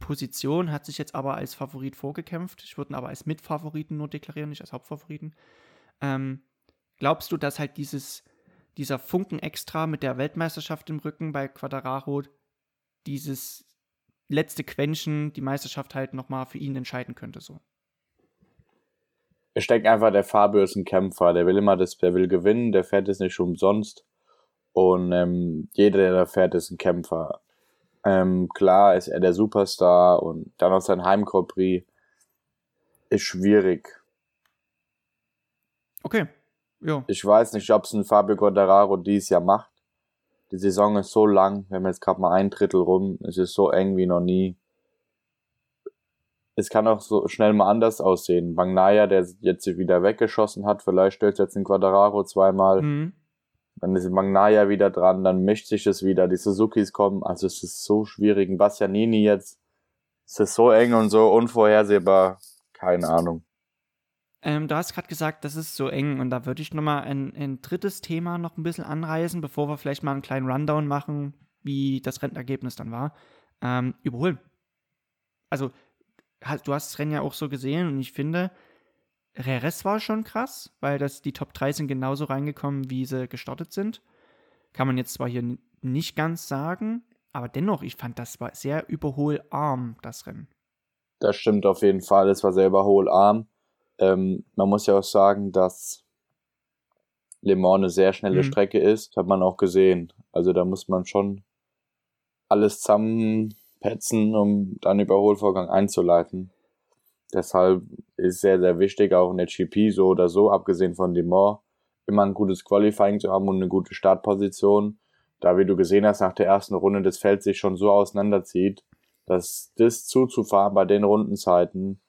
Position, hat sich jetzt aber als Favorit vorgekämpft. Ich würde ihn aber als Mitfavoriten nur deklarieren, nicht als Hauptfavoriten. Ähm, glaubst du, dass halt dieses, dieser Funken extra mit der Weltmeisterschaft im Rücken bei Quadraro dieses letzte Quäntchen die Meisterschaft halt nochmal für ihn entscheiden könnte. So. Ich denke einfach, der Fabio ist ein Kämpfer, der will immer das, der will gewinnen, der fährt es nicht umsonst. Und ähm, jeder, der da fährt, ist ein Kämpfer. Ähm, klar ist er der Superstar und dann noch sein Heim Prix ist schwierig. Okay. Ja. Ich weiß nicht, ob es ein Fabio Quadraro dieses Jahr macht. Die Saison ist so lang, wir haben jetzt gerade mal ein Drittel rum, es ist so eng wie noch nie. Es kann auch so schnell mal anders aussehen. Bagnaya, der jetzt sich wieder weggeschossen hat, vielleicht stellt jetzt den Quadraro zweimal. Mhm. Dann ist Magnaya wieder dran, dann mischt sich es wieder, die Suzukis kommen, also es ist so schwierig. Ein Bastianini jetzt, es ist so eng und so unvorhersehbar, keine Ahnung. Ähm, du hast gerade gesagt, das ist so eng und da würde ich nochmal ein, ein drittes Thema noch ein bisschen anreißen, bevor wir vielleicht mal einen kleinen Rundown machen, wie das Rennergebnis dann war. Ähm, überholen. Also, du hast das Rennen ja auch so gesehen und ich finde, Reres war schon krass, weil das, die Top 3 sind genauso reingekommen, wie sie gestartet sind. Kann man jetzt zwar hier nicht ganz sagen, aber dennoch, ich fand, das war sehr überholarm, das Rennen. Das stimmt auf jeden Fall, es war sehr überholarm. Ähm, man muss ja auch sagen, dass Le Mans eine sehr schnelle mhm. Strecke ist. Das hat man auch gesehen. Also da muss man schon alles zusammenpetzen, um dann Überholvorgang einzuleiten. Deshalb ist sehr, sehr wichtig, auch in der GP so oder so, abgesehen von Le Mans, immer ein gutes Qualifying zu haben und eine gute Startposition. Da, wie du gesehen hast, nach der ersten Runde das Feld sich schon so auseinanderzieht, dass das zuzufahren bei den Rundenzeiten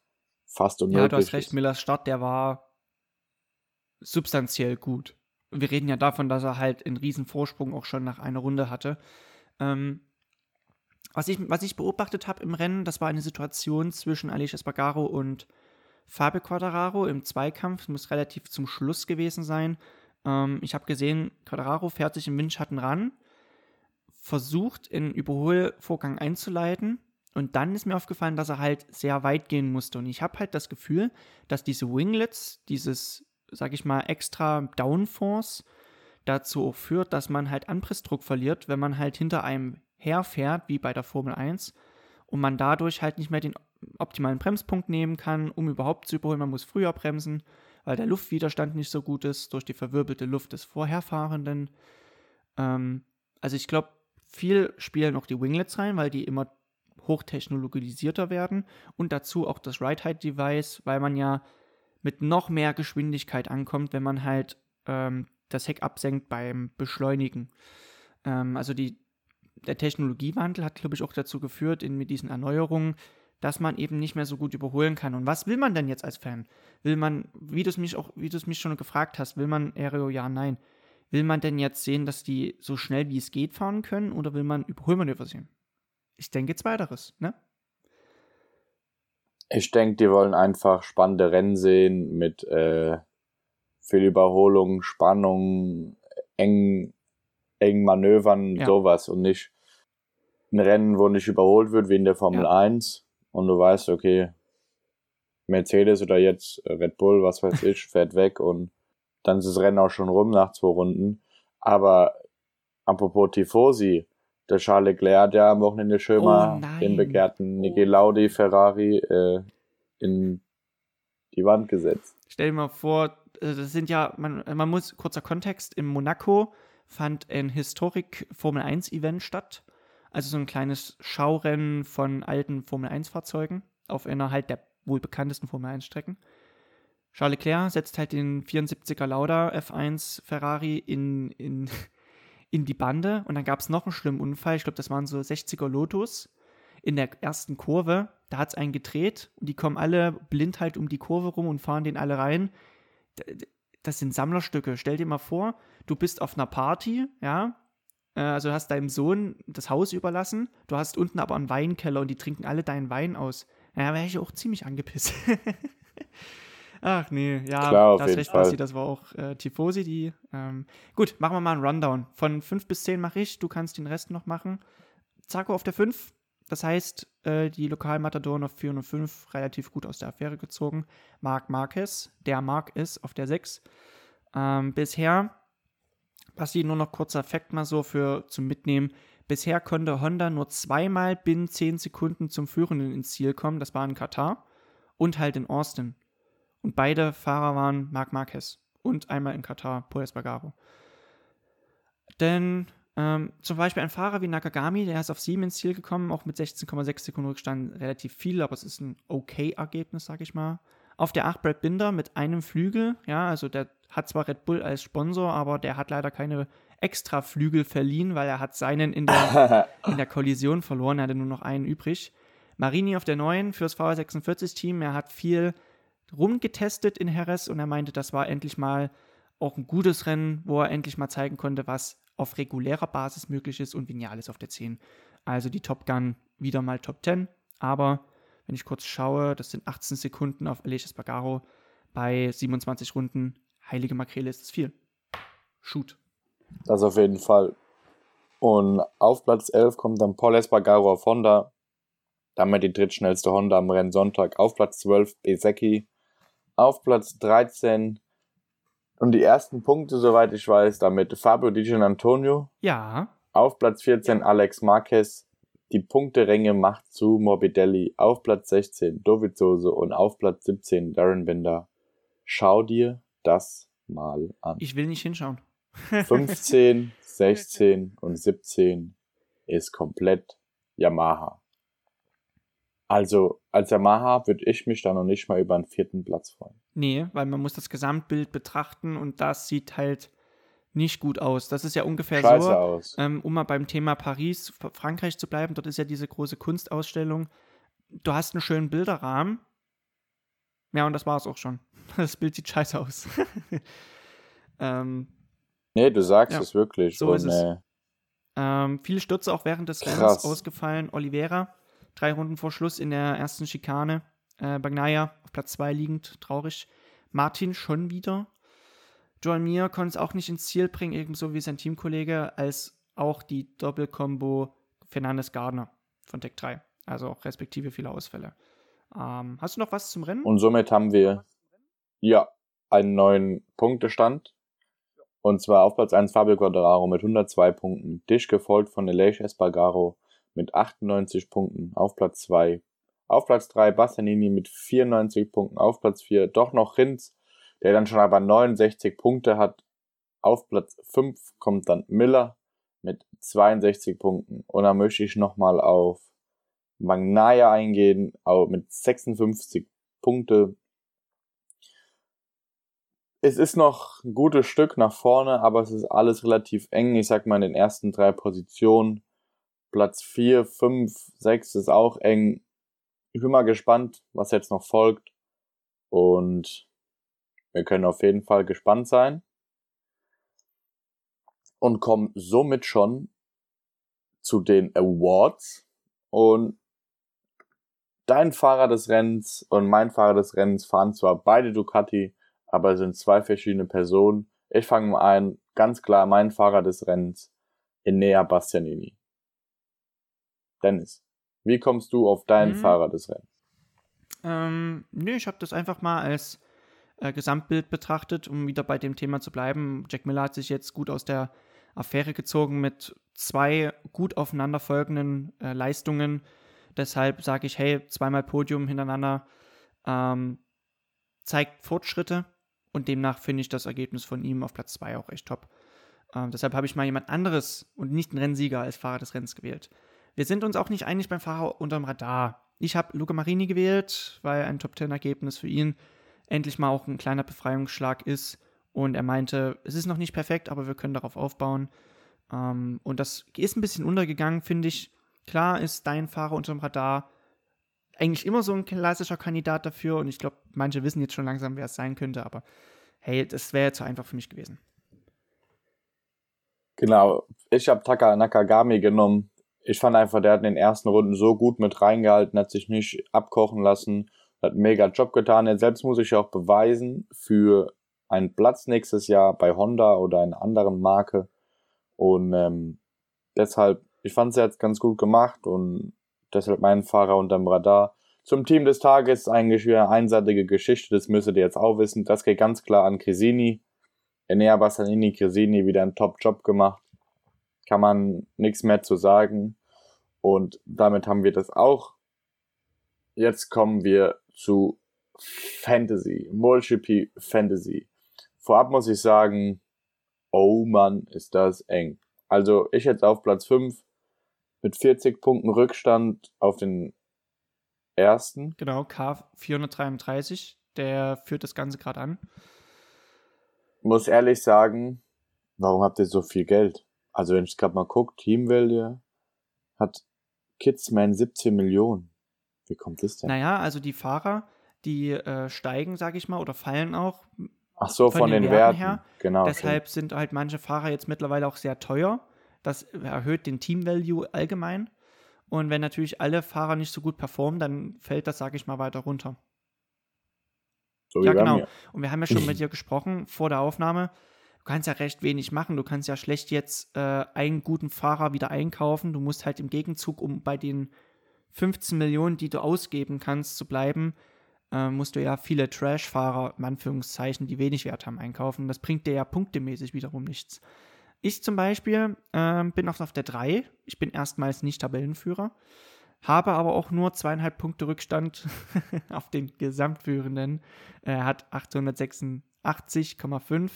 fast unmöglich. Ja, du hast recht, Millers Start, der war substanziell gut. Wir reden ja davon, dass er halt einen riesen Vorsprung auch schon nach einer Runde hatte. Ähm, was, ich, was ich beobachtet habe im Rennen, das war eine Situation zwischen Aleix Espargaro und Fabio Quadraro im Zweikampf, muss relativ zum Schluss gewesen sein. Ähm, ich habe gesehen, Quadraro fährt sich im Windschatten ran, versucht, einen Überholvorgang einzuleiten. Und dann ist mir aufgefallen, dass er halt sehr weit gehen musste. Und ich habe halt das Gefühl, dass diese Winglets, dieses, sag ich mal, extra Downforce dazu auch führt, dass man halt Anpressdruck verliert, wenn man halt hinter einem herfährt, wie bei der Formel 1, und man dadurch halt nicht mehr den optimalen Bremspunkt nehmen kann, um überhaupt zu überholen. Man muss früher bremsen, weil der Luftwiderstand nicht so gut ist durch die verwirbelte Luft des Vorherfahrenden. Ähm, also ich glaube, viel spielen auch die Winglets rein, weil die immer hochtechnologisierter werden und dazu auch das Ride-Height-Device, weil man ja mit noch mehr Geschwindigkeit ankommt, wenn man halt ähm, das Heck absenkt beim Beschleunigen. Ähm, also die, der Technologiewandel hat, glaube ich, auch dazu geführt, in, mit diesen Erneuerungen, dass man eben nicht mehr so gut überholen kann. Und was will man denn jetzt als Fan? Will man, wie du es mich auch, wie du es mich schon gefragt hast, will man Aereo ja, nein? Will man denn jetzt sehen, dass die so schnell wie es geht fahren können oder will man Überholmanöver sehen? Ich denke zweiteres, ne? Ich denke, die wollen einfach spannende Rennen sehen mit äh, viel Überholung, Spannung, eng, engen Manövern, ja. sowas und nicht ein Rennen, wo nicht überholt wird, wie in der Formel ja. 1 und du weißt, okay, Mercedes oder jetzt Red Bull, was weiß ich, fährt weg und dann ist das Rennen auch schon rum nach zwei Runden. Aber apropos Tifosi, der Charles Leclerc hat ja am Wochenende schön oh, mal den begehrten Niki Laudi Ferrari äh, in die Wand gesetzt. Stell dir mal vor, äh, das sind ja, man, man muss, kurzer Kontext, in Monaco fand ein Historik Formel 1 Event statt. Also so ein kleines Schaurennen von alten Formel 1 Fahrzeugen auf einer halt der wohl bekanntesten Formel 1 Strecken. Charles Leclerc setzt halt den 74er Lauda F1 Ferrari in, in in die Bande und dann gab es noch einen schlimmen Unfall. Ich glaube, das waren so 60er Lotus in der ersten Kurve. Da hat es einen gedreht und die kommen alle blind halt um die Kurve rum und fahren den alle rein. Das sind Sammlerstücke. Stell dir mal vor, du bist auf einer Party, ja, äh, also hast deinem Sohn das Haus überlassen, du hast unten aber einen Weinkeller und die trinken alle deinen Wein aus. Ja, wäre ich auch ziemlich angepisst. Ach nee, ja, Klar, das recht, Basti, das war auch äh, Tifosi, die. Ähm, gut, machen wir mal einen Rundown. Von 5 bis 10 mache ich, du kannst den Rest noch machen. Zarko auf der 5, das heißt, äh, die Lokalmatadoren auf 4 und 5 relativ gut aus der Affäre gezogen. Marc Marquez, der Marc ist auf der 6. Ähm, bisher, Basti, nur noch kurzer Fakt mal so für zum Mitnehmen. Bisher konnte Honda nur zweimal binnen 10 Sekunden zum Führenden ins Ziel kommen. Das war in Katar und halt in Austin. Und beide Fahrer waren Marc Marquez und einmal in Katar Paul Espargaro. Denn ähm, zum Beispiel ein Fahrer wie Nakagami, der ist auf 7 ins Ziel gekommen, auch mit 16,6 Sekunden Rückstand relativ viel, aber es ist ein okay Ergebnis, sag ich mal. Auf der 8 Brad Binder mit einem Flügel, ja, also der hat zwar Red Bull als Sponsor, aber der hat leider keine extra Flügel verliehen, weil er hat seinen in der, in der Kollision verloren, er hatte nur noch einen übrig. Marini auf der 9 fürs VR46-Team, er hat viel rumgetestet in Jerez und er meinte, das war endlich mal auch ein gutes Rennen, wo er endlich mal zeigen konnte, was auf regulärer Basis möglich ist und Vinales auf der 10. Also die Top Gun wieder mal Top 10, aber wenn ich kurz schaue, das sind 18 Sekunden auf Aleix Espargaro bei 27 Runden, heilige Makrele, ist es viel. Shoot. Das auf jeden Fall. Und auf Platz 11 kommt dann Paul Espargaro auf Honda. Damit die drittschnellste Honda am Rennsonntag. Auf Platz 12 Besecki. Auf Platz 13 und die ersten Punkte, soweit ich weiß, damit Fabio Di Antonio. Ja. Auf Platz 14 Alex Marquez. Die Punkteränge macht zu Morbidelli. Auf Platz 16 Dovizioso und auf Platz 17 Darren Binder. Schau dir das mal an. Ich will nicht hinschauen. 15, 16 und 17 ist komplett Yamaha. Also als Yamaha würde ich mich da noch nicht mal über einen vierten Platz freuen. Nee, weil man muss das Gesamtbild betrachten und das sieht halt nicht gut aus. Das ist ja ungefähr Scheiße so, aus. ähm, um mal beim Thema Paris, Frankreich zu bleiben. Dort ist ja diese große Kunstausstellung. Du hast einen schönen Bilderrahmen. Ja, und das war es auch schon. Das Bild sieht scheiße aus. ähm, Nee, du sagst Ja, es wirklich. so ist und, es. äh, Ähm, viele Stürze auch während des Rennens ausgefallen. Oliveira, drei Runden vor Schluss in der ersten Schikane. Äh, Bagnaia auf Platz 2 liegend, traurig. Martin schon wieder. Joan Mir konnte es auch nicht ins Ziel bringen, ebenso wie sein Teamkollege, als auch die Doppelkombo Fernandes Gardner von Deck 3. Also auch respektive viele Ausfälle. Ähm, hast du noch was zum Rennen? Und somit haben wir ja einen neuen Punktestand. Und zwar auf Platz 1 Fabio Quadraro mit 102 Punkten, dicht gefolgt von Aleix Espargaro mit 98 Punkten auf Platz 2. Auf Platz 3 Bastianini mit 94 Punkten, auf Platz 4 doch noch Rins, der dann schon aber 69 Punkte hat. Auf Platz 5 kommt dann Miller mit 62 Punkten. Und dann möchte ich nochmal auf Magnaya eingehen, mit 56 Punkte. Es ist noch ein gutes Stück nach vorne, aber es ist alles relativ eng. Ich sag mal in den ersten drei Positionen. Platz 4, 5, 6 ist auch eng. Ich bin mal gespannt, was jetzt noch folgt. Und wir können auf jeden Fall gespannt sein. Und kommen somit schon zu den Awards. Und dein Fahrer des Rennens und mein Fahrer des Rennens fahren zwar beide Ducati, aber sind zwei verschiedene Personen. Ich fange mal an, ganz klar mein Fahrer des Rennens, Enea Bastianini. Dennis, wie kommst du auf deinen Mhm. Fahrer des Rennens? Ähm, nö, ich habe das einfach mal als äh, Gesamtbild betrachtet, um wieder bei dem Thema zu bleiben. Jack Miller hat sich jetzt gut aus der Affäre gezogen mit zwei gut aufeinanderfolgenden äh, Leistungen. Deshalb sage ich, hey, zweimal Podium hintereinander ähm, zeigt Fortschritte und demnach finde ich das Ergebnis von ihm auf Platz 2 auch echt top. Ähm, deshalb habe ich mal jemand anderes und nicht einen Rennsieger als Fahrer des Rennens gewählt. Wir sind uns auch nicht einig beim Fahrer unterm Radar. Ich habe Luca Marini gewählt, weil ein Top-10-Ergebnis für ihn endlich mal auch ein kleiner Befreiungsschlag ist. Und er meinte, es ist noch nicht perfekt, aber wir können darauf aufbauen. Ähm, und das ist ein bisschen untergegangen, finde ich. Klar ist dein Fahrer unterm Radar eigentlich immer so ein klassischer Kandidat dafür. Und ich glaube, manche wissen jetzt schon langsam, wer es sein könnte. Aber hey, das wäre zu einfach für mich gewesen. Genau, ich habe Taka Nakagami genommen. Ich fand einfach, der hat in den ersten Runden so gut mit reingehalten, hat sich nicht abkochen lassen, hat einen mega Job getan. Jetzt selbst muss ich auch beweisen für einen Platz nächstes Jahr bei Honda oder einer anderen Marke. Und ähm, deshalb, ich fand es jetzt ganz gut gemacht und deshalb mein Fahrer unterm Radar. Zum Team des Tages eigentlich wieder eine einseitige Geschichte, das müsstet ihr jetzt auch wissen. Das geht ganz klar an Cresini. Enea Bassanini Cresini wieder einen Top-Job gemacht. Kann man nichts mehr zu sagen. Und damit haben wir das auch. Jetzt kommen wir zu Fantasy, MotoGP Fantasy. Vorab muss ich sagen, oh Mann, ist das eng. Also ich jetzt auf Platz 5 mit 40 Punkten Rückstand auf den ersten. Genau, K433, der führt das Ganze gerade an. Muss ehrlich sagen, warum habt ihr so viel Geld? Also wenn ich gerade mal gucke, Team Value hat Kidsman 17 Millionen. Wie kommt das denn? Naja, also die Fahrer, die äh, steigen, sage ich mal, oder fallen auch. Ach so, von, von den, den Werten. Her. Genau. Deshalb sind halt manche Fahrer jetzt mittlerweile auch sehr teuer. Das erhöht den Team-Value allgemein. Und wenn natürlich alle Fahrer nicht so gut performen, dann fällt das, sage ich mal, weiter runter. So ja, genau. Und wir haben ja schon mit dir gesprochen vor der Aufnahme. Du kannst ja recht wenig machen. Du kannst ja schlecht jetzt äh, einen guten Fahrer wieder einkaufen. Du musst halt im Gegenzug, um bei den 15 Millionen, die du ausgeben kannst, zu bleiben, äh, musst du ja viele Trash-Fahrer, in Anführungszeichen, die wenig Wert haben, einkaufen. Das bringt dir ja punktemäßig wiederum nichts. Ich zum Beispiel äh, bin oft auf der 3. Ich bin erstmals nicht Tabellenführer, habe aber auch nur zweieinhalb Punkte Rückstand auf den Gesamtführenden. Er hat 886,5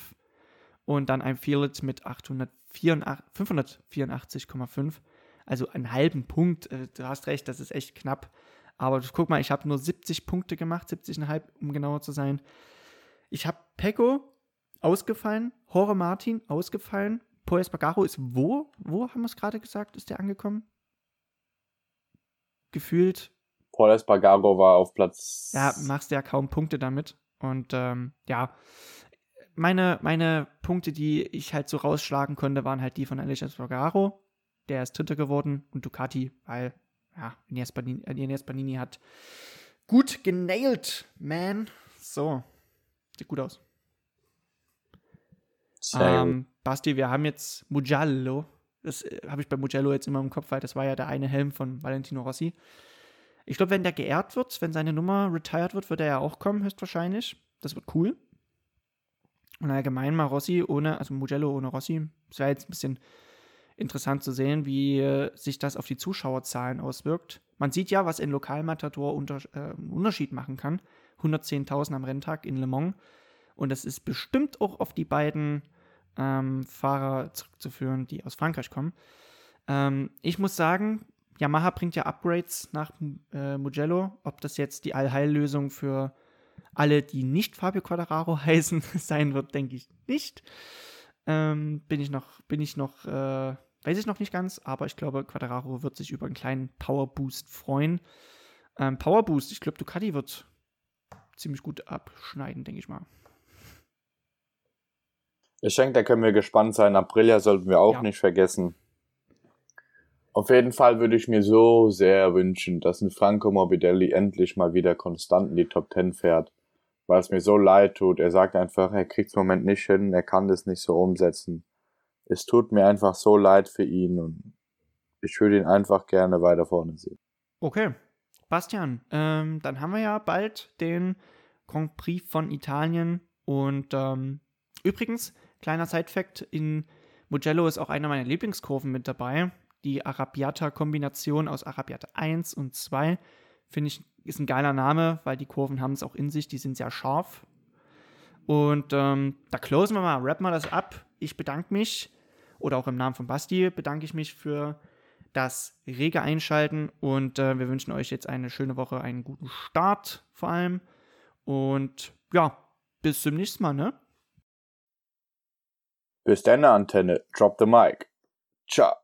und dann ein Feelit mit 584,5. Also einen halben Punkt. Äh, du hast recht, das ist echt knapp. Aber guck mal, ich habe nur 70 Punkte gemacht, 70,5, um genauer zu sein. Ich habe Pecco ausgefallen, Hore Martin ausgefallen, Poes Bagaro ist wo? Wo haben wir es gerade gesagt? Ist der angekommen? Gefühlt. Paul Espargaro war auf Platz. Ja, machst ja kaum Punkte damit. Und ähm, ja, meine, meine Punkte, die ich halt so rausschlagen konnte, waren halt die von Alicia Espargaro. Der ist Dritter geworden und Ducati, weil ja, Ines Banini, Ines Banini hat gut genailt, man. So. Sieht gut aus. Ähm, Basti, wir haben jetzt Mugello. Das äh, habe ich bei Mugello jetzt immer im Kopf, weil das war ja der eine Helm von Valentino Rossi. Ich glaube, wenn der geehrt wird, wenn seine Nummer retired wird, wird er ja auch kommen, höchstwahrscheinlich. Das wird cool. Und allgemein mal Rossi ohne, also Mugello ohne Rossi. Es wäre jetzt ein bisschen interessant zu sehen, wie äh, sich das auf die Zuschauerzahlen auswirkt. Man sieht ja, was ein Lokalmatador unter, äh, Unterschied machen kann. 110.000 am Renntag in Le Mans. Und das ist bestimmt auch auf die beiden ähm, Fahrer zurückzuführen, die aus Frankreich kommen. Ähm, ich muss sagen, Yamaha bringt ja Upgrades nach äh, Mugello. Ob das jetzt die Allheillösung für alle, die nicht Fabio Quadraro heißen, sein wird, denke ich nicht. Ähm, bin ich noch, bin ich noch, äh, weiß ich noch nicht ganz, aber ich glaube, Quadraro wird sich über einen kleinen Power Boost freuen. Ähm, Power Boost, ich glaube, Ducati wird ziemlich gut abschneiden, denke ich mal. Ich denke, da können wir gespannt sein. Aprilia sollten wir auch ja. nicht vergessen. Auf jeden Fall würde ich mir so sehr wünschen, dass ein Franco Morbidelli endlich mal wieder konstant in die Top 10 fährt. Weil es mir so leid tut. Er sagt einfach, er kriegt es im Moment nicht hin, er kann das nicht so umsetzen. Es tut mir einfach so leid für ihn und ich würde ihn einfach gerne weiter vorne sehen. Okay. Bastian, ähm, dann haben wir ja bald den Grand Prix von Italien und ähm, übrigens, Kleiner Side-Fact: In Mugello ist auch einer meiner Lieblingskurven mit dabei. Die Arabiata-Kombination aus Arabiata 1 und 2. Finde ich, ist ein geiler Name, weil die Kurven haben es auch in sich, die sind sehr scharf. Und ähm, da closen wir mal, rappen wir das ab. Ich bedanke mich, oder auch im Namen von Basti, bedanke ich mich für das rege Einschalten und äh, wir wünschen euch jetzt eine schöne Woche, einen guten Start vor allem. Und ja, bis zum nächsten Mal, ne? Bis deine Antenne. Drop the mic. Ciao.